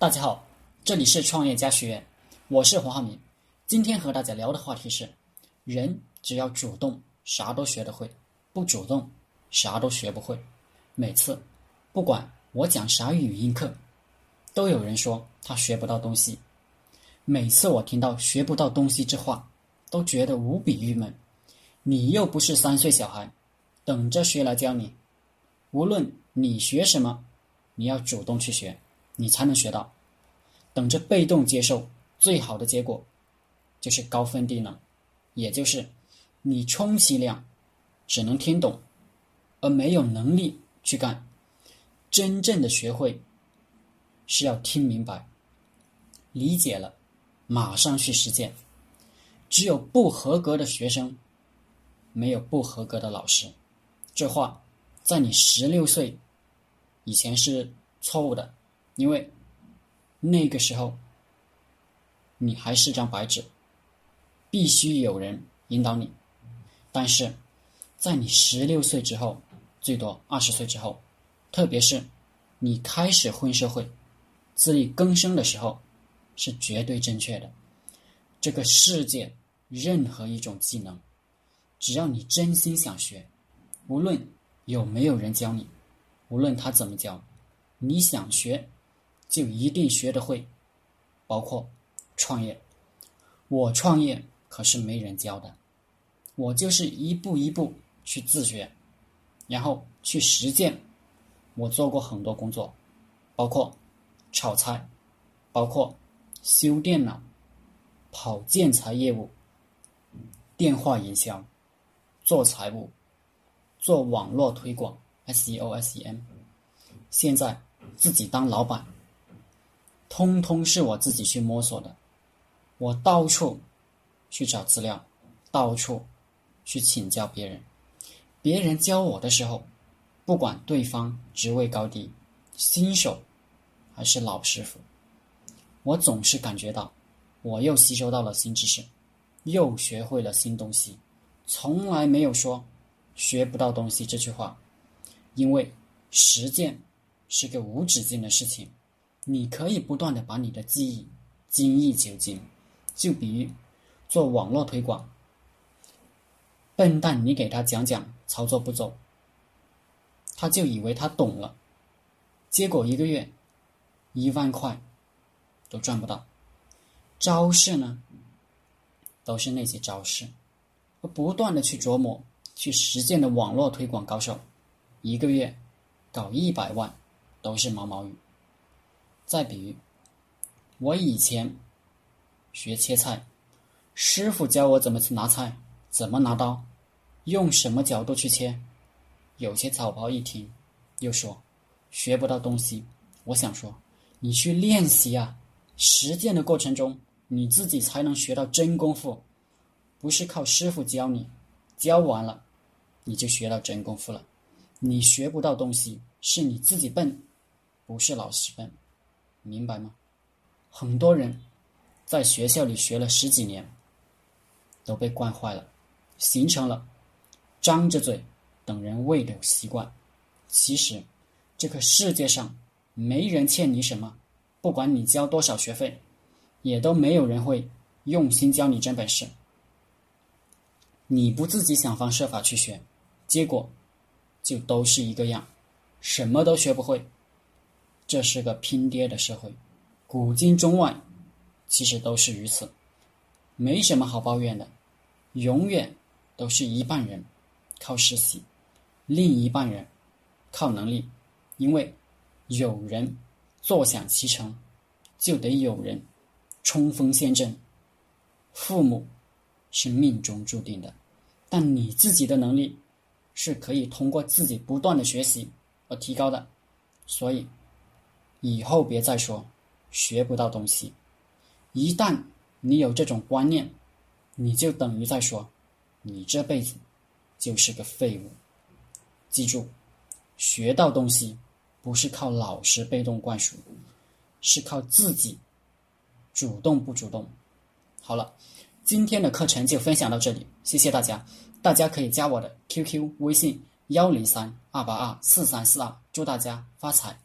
大家好，这里是创业家学院，我是黄浩明。今天和大家聊的话题是：人只要主动，啥都学得会；不主动，啥都学不会。每次，不管我讲啥语音课，都有人说他学不到东西。每次我听到“学不到东西”这话，都觉得无比郁闷。你又不是三岁小孩，等着谁来教你？无论你学什么，你要主动去学。你才能学到，等着被动接受，最好的结果就是高分低能，也就是你充其量只能听懂，而没有能力去干。真正的学会是要听明白、理解了，马上去实践。只有不合格的学生，没有不合格的老师。这话在你十六岁以前是错误的。因为那个时候，你还是张白纸，必须有人引导你。但是，在你十六岁之后，最多二十岁之后，特别是你开始混社会、自力更生的时候，是绝对正确的。这个世界任何一种技能，只要你真心想学，无论有没有人教你，无论他怎么教，你想学。就一定学得会，包括创业。我创业可是没人教的，我就是一步一步去自学，然后去实践。我做过很多工作，包括炒菜，包括修电脑、跑建材业务、电话营销、做财务、做网络推广 （SEO、SEM）。现在自己当老板。通通是我自己去摸索的，我到处去找资料，到处去请教别人。别人教我的时候，不管对方职位高低，新手还是老师傅，我总是感觉到我又吸收到了新知识，又学会了新东西。从来没有说学不到东西这句话，因为实践是个无止境的事情。你可以不断的把你的记忆精益求精，就比如做网络推广，笨蛋，你给他讲讲操作步骤，他就以为他懂了，结果一个月一万块都赚不到。招式呢，都是那些招式，不断的去琢磨、去实践的网络推广高手，一个月搞一百万都是毛毛雨。再比如，我以前学切菜，师傅教我怎么去拿菜，怎么拿刀，用什么角度去切。有些草包一听，又说学不到东西。我想说，你去练习啊，实践的过程中，你自己才能学到真功夫，不是靠师傅教你，教完了你就学到真功夫了。你学不到东西，是你自己笨，不是老师笨。明白吗？很多人在学校里学了十几年，都被惯坏了，形成了张着嘴等人喂的习惯。其实，这个世界上没人欠你什么，不管你交多少学费，也都没有人会用心教你真本事。你不自己想方设法去学，结果就都是一个样，什么都学不会。这是个拼爹的社会，古今中外，其实都是如此，没什么好抱怨的。永远都是一半人靠实习，另一半人靠能力，因为有人坐享其成，就得有人冲锋陷阵。父母是命中注定的，但你自己的能力是可以通过自己不断的学习而提高的，所以。以后别再说学不到东西，一旦你有这种观念，你就等于在说你这辈子就是个废物。记住，学到东西不是靠老师被动灌输，是靠自己主动不主动。好了，今天的课程就分享到这里，谢谢大家。大家可以加我的 QQ 微信幺零三二八二四三四二，祝大家发财。